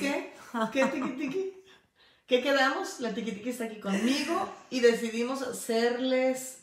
Entonces, ¿qué? ¿Qué tiki tiki? ¿Qué quedamos? La tiki tiki está aquí conmigo y decidimos hacerles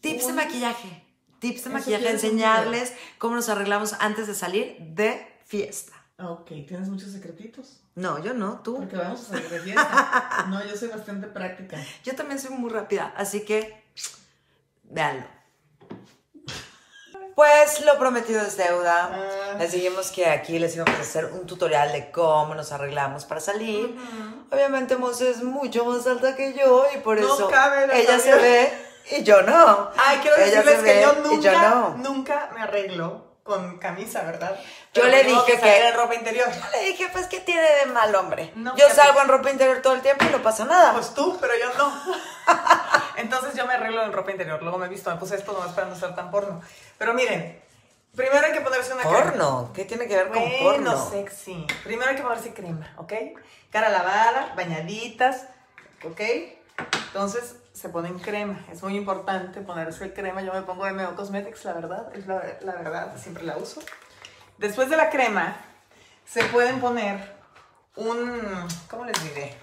Tips de maquillaje. Tips de Eso maquillaje, enseñarles cómo nos arreglamos antes de salir de fiesta. Ok, ¿tienes muchos secretitos? No, yo no, tú. Porque vamos a salir de fiesta. No, yo soy bastante práctica. Yo también soy muy rápida, así que véanlo. Pues lo prometido es deuda. Ah. Les dijimos que aquí les íbamos a hacer un tutorial de cómo nos arreglamos para salir. Obviamente Monse es mucho más alta que yo y por No eso cabe ella se ve y yo no. Ay, quiero Ella decirles que yo nunca, yo no. nunca me arreglo con camisa, ¿verdad? Yo le dije salir que- en ropa interior. Le dije, pues, ¿qué tiene de mal, hombre? No, yo salgo en ropa interior todo el tiempo y no pasa nada. Pues tú, pero yo no. Entonces yo me arreglo en ropa interior. Luego me he visto, me puse esto nomás para no ser tan porno. Pero miren, primero hay que ponerse una crema. porno, ¿qué tiene que ver con Bueno, porno? sexy. Primero hay que ponerse crema, ¿ok? Cara lavada, bañaditas, ¿ok? Entonces se ponen crema. Es muy importante ponerse crema. Yo me pongo MO Cosmetics, la verdad. Es la, la verdad, siempre la uso. Después de la crema, se pueden poner un. ¿Cómo les diré?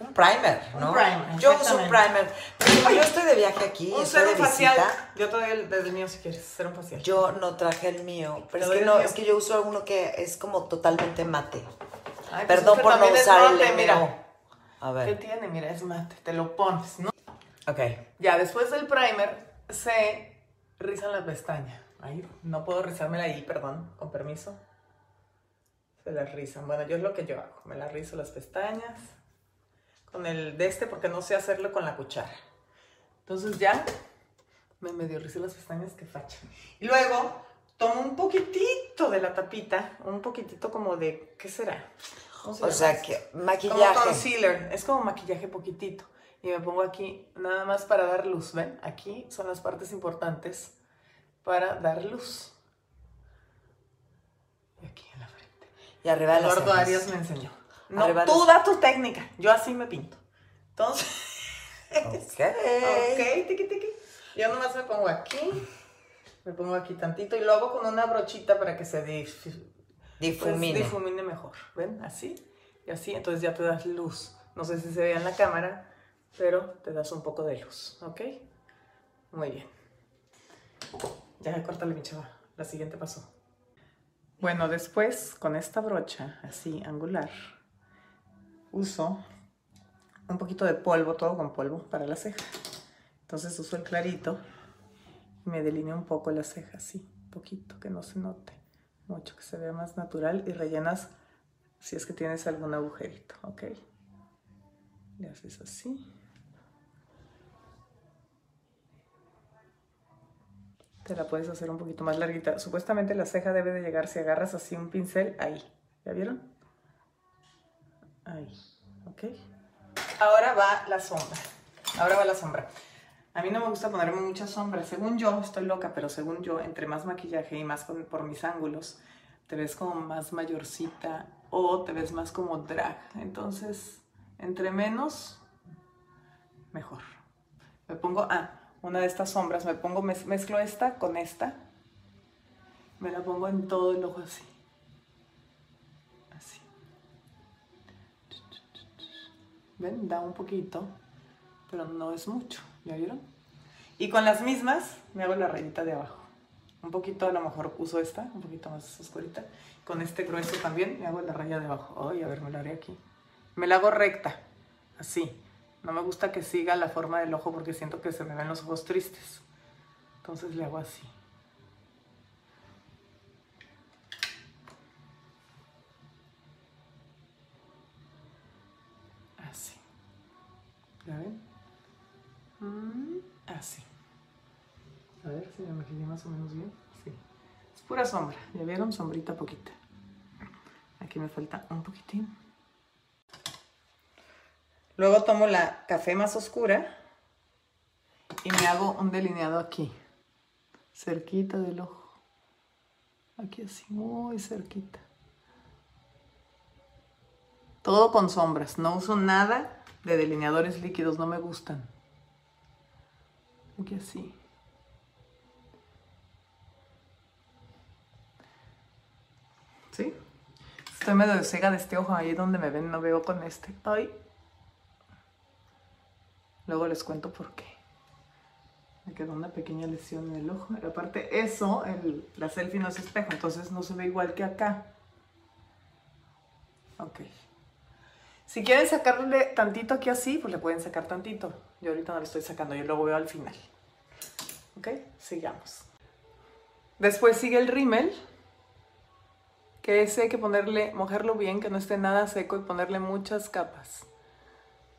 Un primer, Un ¿no? primer, Yo uso un primer. Pero yo estoy de viaje aquí, Un serum facial. Yo te doy el, el mío si quieres, serum facial. Yo no traje el mío, pero es que el no, mío. es que yo uso uno que es como totalmente mate. Ay, pues Perdón por no usar mate, el mira. MO. A ¿Qué ver. tiene? Mira, es mate. Te lo pones, ¿no? Ok. Ya, después del primer, se rizan las pestañas. Ay, no puedo rizármela ahí, perdón, con permiso. Se las rizan. Bueno, yo es lo que yo hago. Me las rizo las pestañas con el de este porque no sé hacerlo con la cuchara. Entonces ya me medio rizo las pestañas que facha. Y luego tomo un poquitito de la tapita, un poquitito como de, ¿qué será? ¿Cómo se O sea que Como maquillaje. concealer, es como maquillaje poquitito. Y me pongo aquí nada más para dar luz, ¿ven? Aquí son las partes importantes para dar luz. Y aquí en la frente. Y arriba de las Eduardo. Arias me enseñó. No, Arriba tú da tu técnica, yo así me pinto. Entonces, Ok. ok, tiqui tiqui. Yo nomás me pongo aquí, me pongo aquí tantito y lo hago con una brochita para que se dif- pues, Difumine. difumine mejor. ¿Ven? Así y así. Entonces ya te das luz. No sé si se ve en la cámara, pero te das un poco de luz. ¿Ok? Muy bien. Ya, córtale mi chava. La siguiente pasó. Bueno, después con esta brocha así angular, uso un poquito de polvo, todo con polvo para la ceja. Entonces uso el clarito y me delineo un poco la ceja así, poquito, que no se note mucho, que se vea más natural y rellenas si es que tienes algún agujerito, ¿ok? Le haces así. Te la puedes hacer un poquito más larguita. Supuestamente la ceja debe de llegar si agarras así un pincel ahí. ¿Ya vieron? Ahí, ¿ok? Ahora va la sombra. Ahora va la sombra. A mí no me gusta ponerme mucha sombra. Según yo, estoy loca, pero según yo, entre más maquillaje y más por mis ángulos, te ves como más mayorcita o te ves más como drag. Entonces, entre menos, mejor. Me pongo, ah, una de estas sombras, me pongo, mez- mezclo esta con esta. Me la pongo en todo el ojo así. Así. ¿Ven? Da un poquito, pero no es mucho. ¿Ya vieron? Y con las mismas me hago la rayita de abajo. Un poquito, a lo mejor uso esta, un poquito más oscurita. Con este grueso también me hago la raya de abajo. Ay, a ver, me la haré aquí. Me la hago recta, así. No me gusta que siga la forma del ojo porque siento que se me ven los ojos tristes. Entonces le hago así. Así. ¿Ya ven? Mm, así. A ver si me maquillé más o menos bien. Sí. Es pura sombra. ¿Ya vieron? Sombrita poquita. Aquí me falta un poquitín. Luego tomo la café más oscura y me hago un delineado aquí, cerquita del ojo. Aquí así, muy cerquita. Todo con sombras. No uso nada de delineadores líquidos, no me gustan. Aquí así. ¿Sí? Estoy medio ciega de este ojo, ahí donde me ven no veo con este. Ay. Luego les cuento por qué. Me quedó una pequeña lesión en el ojo. Pero aparte eso, la selfie no es espejo, entonces no se ve igual que acá. Ok. Si quieren sacarle tantito aquí así, pues le pueden sacar tantito. Yo ahorita no le estoy sacando, yo lo veo al final. Ok, sigamos. Después sigue el rímel, que ese hay que ponerle, mojarlo bien, que no esté nada seco y ponerle muchas capas.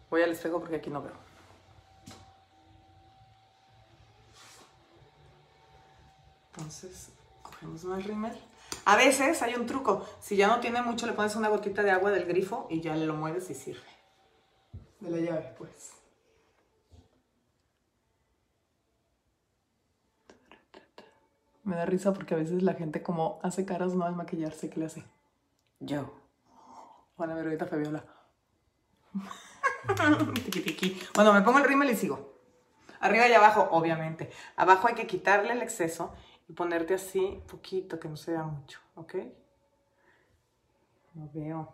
Voy al espejo porque aquí no veo. Entonces, cogemos más rímel. A veces hay un truco. Si ya no tiene mucho, le pones una gotita de agua del grifo y ya le lo mueves y sirve. De la llave, pues. Me da risa porque a veces la gente como hace caras no al maquillarse, ¿qué le hace? Yo. Van a ver ahorita Fabiola. Tiqui, tiqui. Bueno, me pongo el rímel y sigo. Arriba y abajo, obviamente. Abajo hay que quitarle el exceso y ponerte así poquito, que no se vea mucho, ¿ok? Lo veo.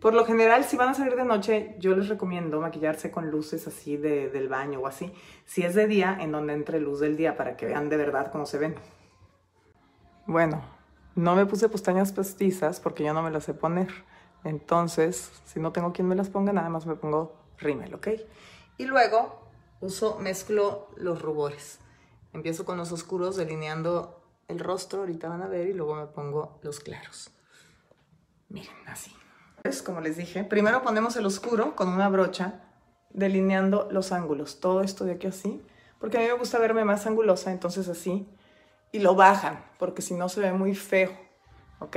Por lo general, si van a salir de noche, yo les recomiendo maquillarse con luces así de, del baño o así. Si es de día, en donde entre luz del día para que vean de verdad cómo se ven. Bueno, no me puse pestañas postizas porque yo no me las sé poner. Entonces, si no tengo quien me las ponga, nada más me pongo rímel, ¿ok? Y luego uso, mezclo los rubores. Empiezo con los oscuros delineando el rostro, ahorita van a ver, y luego me pongo los claros. Miren, así. Es como les dije, primero ponemos el oscuro con una brocha delineando los ángulos. Todo esto de aquí así, porque a mí me gusta verme más angulosa, entonces así. Y lo bajan, porque si no se ve muy feo, ¿ok?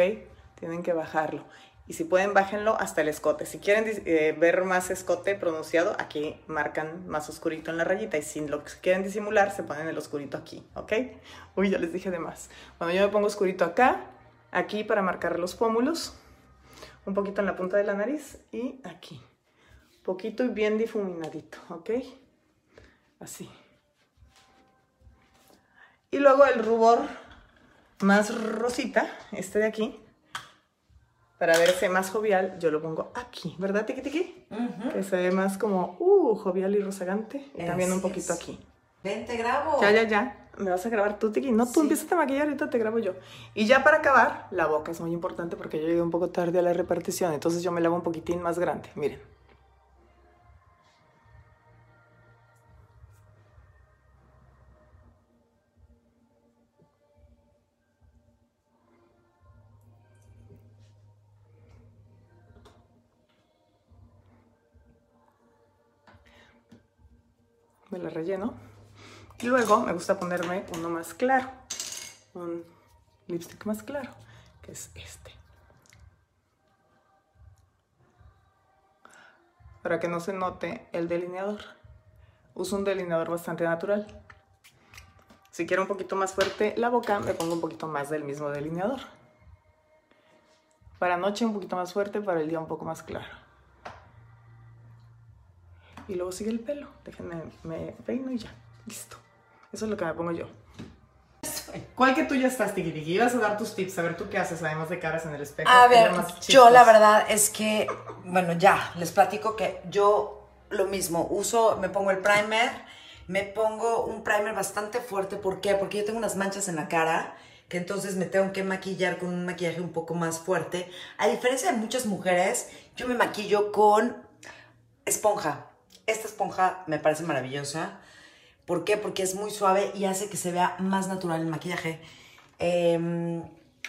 Tienen que bajarlo. Y si pueden, bájenlo hasta el escote. Si quieren eh, ver más escote pronunciado, aquí marcan más oscurito en la rayita. Y si lo quieren disimular, se ponen el oscurito aquí, ¿ok? Uy, ya les dije de más. Bueno, yo me pongo oscurito acá, aquí para marcar los pómulos, un poquito en la punta de la nariz y aquí. Poquito y bien difuminadito, ¿ok? Así. Y luego el rubor más rosita, este de aquí, para verse más jovial, yo lo pongo aquí, ¿verdad, Tiki Tiki? Que se ve más como, uh, jovial y rozagante. Y también un poquito aquí. Ven, te grabo. Ya, ya, ya. Me vas a grabar tú, Tiki. No, tú empiezas a maquillar, ahorita te grabo yo. Y ya para acabar, la boca es muy importante porque yo llegué un poco tarde a la repartición. Entonces yo me la hago un poquitín más grande. Miren. Relleno. Y luego me gusta ponerme uno más claro, un lipstick más claro, que es este. Para que no se note el delineador. Uso un delineador bastante natural. Si quiero un poquito más fuerte la boca, me pongo un poquito más del mismo delineador. Para noche un poquito más fuerte, para el día un poco más claro y luego sigue el pelo. Déjenme, me peino y ya. Listo. Eso es lo que me pongo yo. ¿Cuál que tú ya estás, Tiki Tiki? Ibas a dar tus tips, a ver tú qué haces, además de caras en el espejo. A ver, yo la verdad es que, bueno, ya, les platico que yo lo mismo, uso, me pongo el primer, me pongo un primer bastante fuerte, ¿por qué? Porque yo tengo unas manchas en la cara, que entonces me tengo que maquillar con un maquillaje un poco más fuerte. A diferencia de muchas mujeres, yo me maquillo con esponja. Esta esponja me parece maravillosa. ¿Por qué? Porque es muy suave y hace que se vea más natural el maquillaje. Em,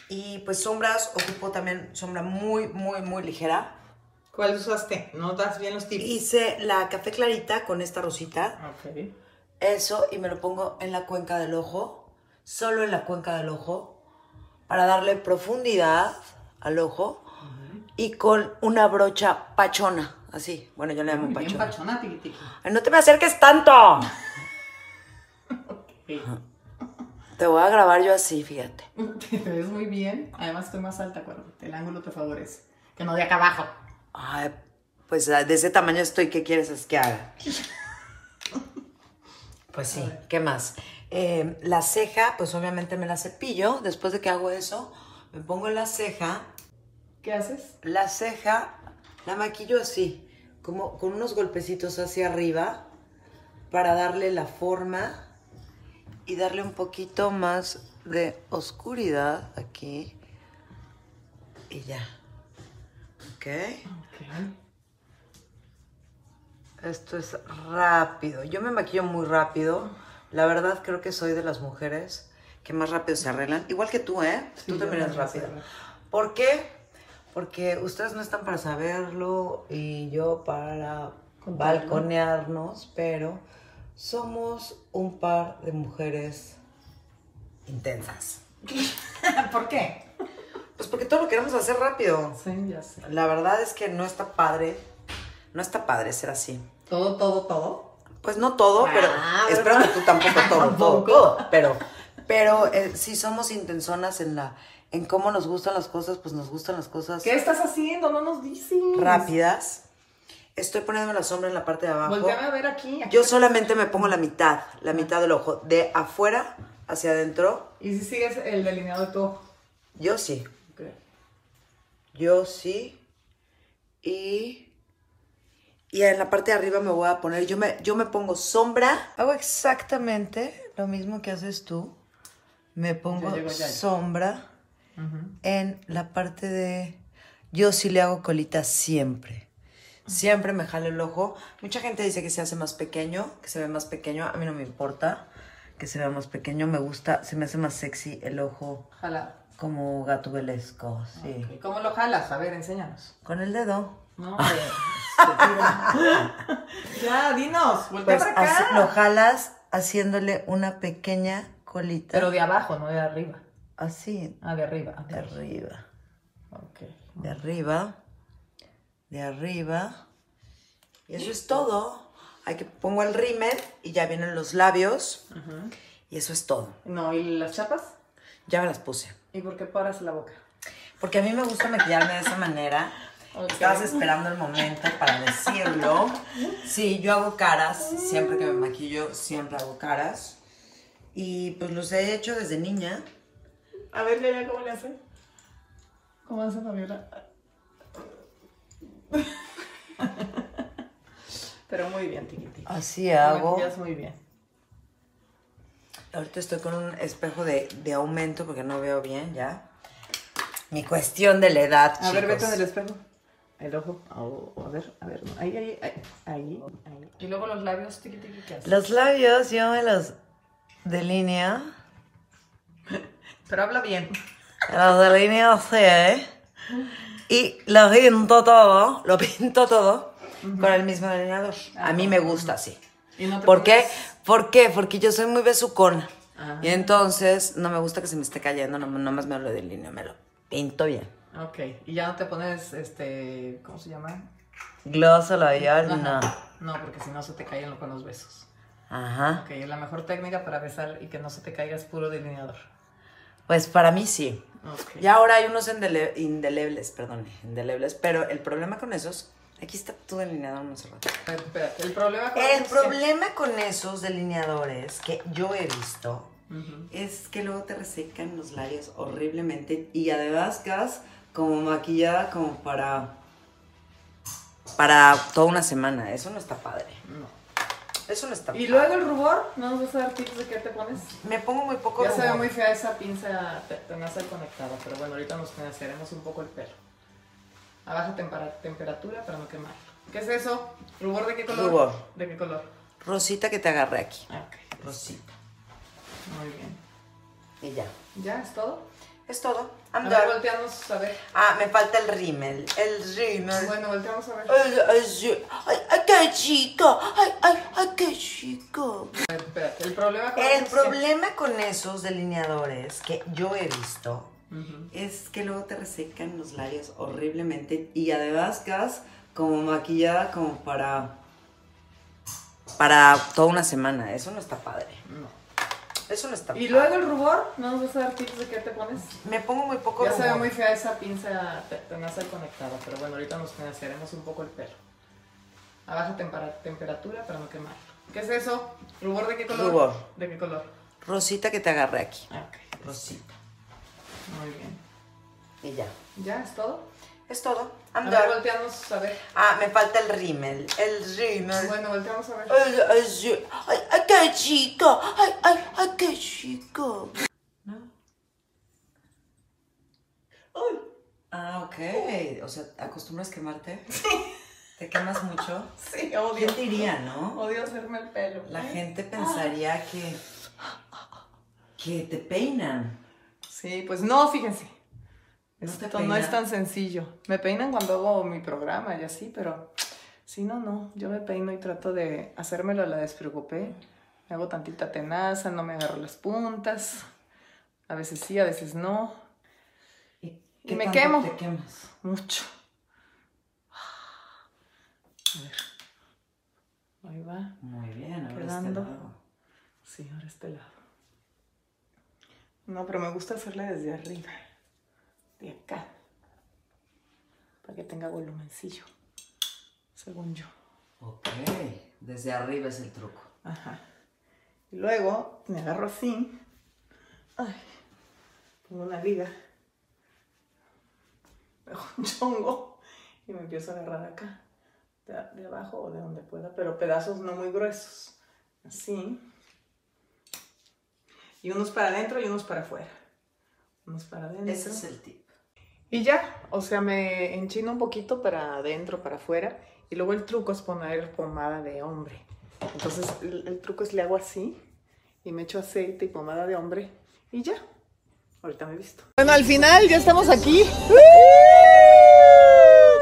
y pues sombras, ocupo también sombra muy, muy, muy ligera. ¿Cuál usaste? ¿No das bien los tips? Hice la café clarita con esta rosita. Ok. Eso y me lo pongo en la cuenca del ojo. Solo en la cuenca del ojo. Para darle profundidad al ojo. Y con una brocha pachona. Así, bueno, yo le llamo Muy bien, pachona. pachona, tiki tiki. Ay, no te me acerques tanto. Te voy a grabar yo así, fíjate. Te ves muy bien. Además, estoy más alta, acuérdate. El ángulo te favorece. Que no de acá abajo. Ay, pues de ese tamaño estoy, ¿qué quieres es que haga? Pues sí, ¿qué más? Eh, la ceja, pues obviamente me la cepillo. Después de que hago eso, me pongo la ceja. ¿Qué haces? La ceja la maquillo así, como con unos golpecitos hacia arriba para darle la forma y darle un poquito más de oscuridad aquí. Y ya. ¿Ok? Esto es rápido. Yo me maquillo muy rápido. La verdad creo que soy de las mujeres que más rápido se arreglan. Igual que tú, ¿eh? tú también eres rápido. ¿Por qué? Porque ustedes no están para saberlo y yo para balconearnos, pero somos un par de mujeres intensas. ¿Por qué? Pues porque todo lo queremos hacer rápido. Sí, ya sé. La verdad es que no está padre. No está padre ser así. ¿Todo, todo, todo? Pues no todo, pero Ah, espero que tú tampoco todo, Tampoco. todo. Pero, pero eh, si somos intensonas en la, en cómo nos gustan las cosas, pues nos gustan las cosas ¿Qué estás haciendo? No nos dices. rápidas. Estoy poniéndome la sombra en la parte de abajo. Volteame a ver aquí. aquí. Yo solamente me pongo la mitad, la mitad del ojo, de afuera hacia adentro. ¿Y si sigues el delineado de tu ojo? Yo sí, yo sí. Y, y en la parte de arriba me voy a poner, yo me, yo me pongo sombra. Hago exactamente lo mismo que haces tú. Me pongo llego ya. sombra en la parte de... Yo sí le hago colita siempre. Siempre me jalo el ojo. Mucha gente dice que se hace más pequeño, que se ve más pequeño. A mí no me importa que se vea más pequeño. Me gusta, se me hace más sexy el ojo Jala. como gato sí. Ok. ¿Cómo lo jalas? A ver, enséñanos. Con el dedo. No, hombre. ya, dinos. Voltea Pues para acá. así- lo jalas haciéndole una pequeña colita. Pero de abajo, no de arriba. Así, Ah, de arriba. de arriba. Ok. De arriba. De arriba. Y eso es todo. Hay que pongo el rímel y ya vienen los labios. Y eso es todo. No, ¿y las chapas? Ya me las puse. ¿Y por qué paras la boca? Porque a mí me gusta maquillarme de esa manera. Estabas esperando el momento para decirlo. Sí, yo hago caras. Siempre que me maquillo, siempre hago caras. Y pues los he hecho desde niña. A ver, Yaya, ¿cómo le hace? ¿Cómo hace Fabiola? Pero muy bien, Tiquiti. Así hago. muy bien. Ahorita estoy con un espejo de, de aumento porque no veo bien ya. Mi cuestión de la edad, A ver, chicos. vete en el espejo. El ojo. Au, a ver, a ver. no, Ahí, ahí, ahí, ahí, ahí. Y luego los labios, tiqui, tiqui, ¿qué haces? Los labios yo me los delineo. Pero habla bien. Los delineo así, ¿eh? Y lo pinto todo, lo pinto todo con el mismo delineador. A mí me gusta así. Y no ¿Por qué? ¿Por qué? Porque yo soy muy besucona. Ah. Y entonces no me gusta que se me esté cayendo, no, nomás me lo delineo, me lo pinto bien. Ok. Y ya no te pones, este, ¿cómo se llama? Gloss o labial, no. No, porque si no se te caen con los besos. Ajá. Ok, la mejor técnica para besar y que no se te caiga es puro delineador. Pues para mí sí. Ya ahora hay unos indele- indelebles, perdón, indelebles, pero el problema con esos, aquí está tu delineador, ver, espérate, el problema con El problema con esos delineadores que yo he visto es que luego te resecan los labios horriblemente y además quedas como maquillada como para para toda una semana. Eso no está padre. No. Eso no está Y luego el rubor, ¿no nos vas a dar tips de qué te pones? Me pongo muy poco Ya se ve rubor. muy fea esa pinza te- tenaza conectada, pero bueno, ahorita nos haremos un poco el pelo. A baja tempera- temperatura para no quemar. ¿Qué es eso? ¿Rubor de qué color? Rubor. ¿De qué color? Rosita que te agarré aquí. Ok. Rosita. Muy bien. Y ya. ¿Ya es todo? Es todo. A I'm ver, done. volteamos a ver. Ah, me falta el rímel. El rímel. Bueno, volteamos a ver. Ay, ay, ay, qué chico. Ay, ay, ay, qué chico. A ver, espérate, el problema con El que- problema con esos delineadores que yo he visto es que luego te resecan los labios horriblemente y además quedas como maquillada como para para toda una semana. Eso no está padre. No. Eso no está Y luego el rubor, ¿no nos vas a dar tips de qué te pones? Me pongo muy poco Ya se ve rubor. muy fea esa pinza te- tenaza conectada, pero bueno, ahorita nos haremos un poco el pelo. A baja tempera- temperatura para no quemar. ¿Qué es eso? ¿Rubor de qué color? Rubor. ¿De qué color? Rosita que te agarré aquí. Ok, Rosita. muy bien. Y ya. ¿Ya es todo? Es todo. A I'm ver, volteamos a ver. Ah, me falta el rímel. El rímel. Bueno, volteamos a ver. Ay, ay, sí. ay, qué chico. Ay, ay, ay, qué chico. ¿No? Uy, Ah, ok. O sea, ¿acostumbras quemarte? ¿Te quemas mucho? sí, odio. ¿Quién diría, no? Odio hacerme el pelo. La gente pensaría que... que te peinan. Sí, pues no, fíjense. ¿No Esto no es tan sencillo. Me peinan cuando hago mi programa y así, pero si no, no. Yo me peino y trato de hacérmelo a la despreocupé. Me hago tantita tenaza, no me agarro las puntas. A veces sí, a veces no. ¿Y, Y me quemo. te quemas? Mucho. A ver. Ahí va. Muy bien, ahora Quedando. este lado. Sí, ahora este lado. No, pero me gusta hacerle desde arriba. De acá. Para que tenga volumencillo. Según yo. Ok, desde arriba es el truco. Ajá. Y luego me agarro así. Ay. Pongo una liga. Me hago un chongo. Y me empiezo a agarrar acá. De, de abajo o de donde pueda. Pero pedazos no muy gruesos. Así. Y unos para adentro y unos para afuera. Unos para adentro. Ese es el tip. Y ya, o sea, me enchino un poquito para adentro, para afuera. Y luego el truco es poner pomada de hombre. Entonces, el, el truco es le hago así y me echo aceite y pomada de hombre y ya. Ahorita me he visto. Bueno, al final ya estamos aquí.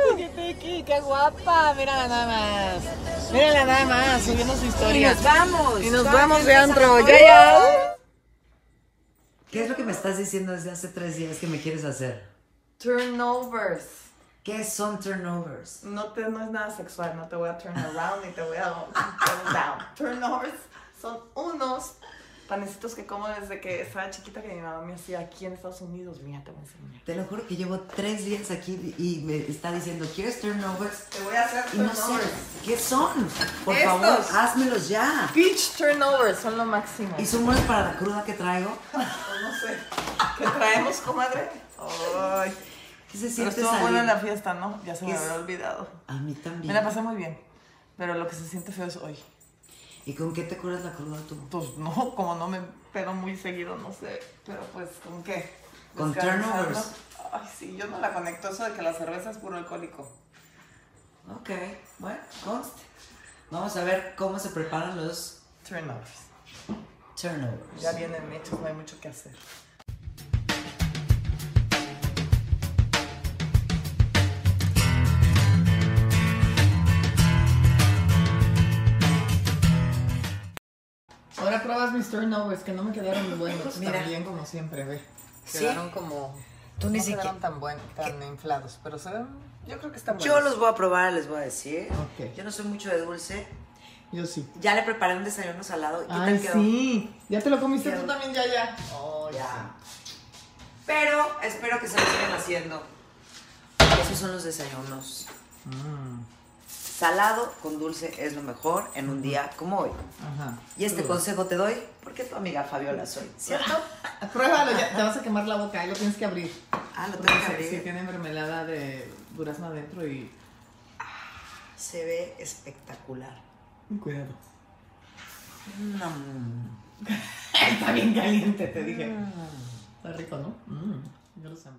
¡Tiki, tiki! ¡Qué guapa! Mírala nada más. Mírala nada más, subiendo su historia. vamos. Y nos vamos de antro. Ya, ya. ¿Qué es lo que me estás diciendo desde hace tres días que me quieres hacer? Turnovers. ¿Qué son turnovers? No, te, no es nada sexual, no te voy a turn around ni te voy a turn down. Turnovers son unos panecitos que como desde que estaba chiquita que mi mamá me hacía aquí en Estados Unidos. Mira, te voy a enseñar. Te lo juro que llevo tres días aquí y me está diciendo, ¿quieres turnovers? Te voy a hacer Y no sé, ¿qué son? Por Estos. favor, házmelos ya. Beach turnovers son lo máximo. ¿Y son buenos para la cruda que traigo? no sé. ¿Qué traemos, comadre? Ay. ¿Qué se Pero siente estuvo buena salir? la fiesta, ¿no? Ya se me Es- había olvidado. A mí también. Me la pasé muy bien. Pero lo que se siente feo es hoy. ¿Y con qué te curas la cruda tú? Pues no, como no me pedo muy seguido, no sé. Pero pues, ¿con qué? Con turnovers. Ay, sí, yo no la conecto eso de que la cerveza es puro alcohólico. Ok, bueno, conste. Vamos a ver cómo se preparan los Turnovers. turnovers. Ya vienen hechos, no hay mucho que hacer. Mis turnovers, que no me quedaron buenos. Mira. También como siempre, ve. ¿Sí? Quedaron como... Tú ni no siquiera- quedaron tan buenos, tan inflados, pero se ven... Yo creo que están buenos. Yo los voy a probar, les voy a decir. Ok. Yo no soy mucho de dulce. Yo sí. Ya le preparé un desayuno salado. ¿Y qué Ay, tal quedó? sí. ¿Ya te lo comiste tú también, ya, ya? Oh, Ya. Pero espero que se lo sigan haciendo. Esos son los desayunos. Mm, Salado con dulce es lo mejor en un día como hoy. ajá. Y este consejo te doy porque tu amiga Fabiola soy, ¿cierto? Pruébalo, ya te vas a quemar la boca, ahí lo tienes que abrir. Ah, lo tengo que abrir. sí, tiene mermelada de durazno adentro y... Se ve espectacular. Cuidado. Mm. Está bien caliente, te dije. Está rico, ¿no? Mm, yo lo sé.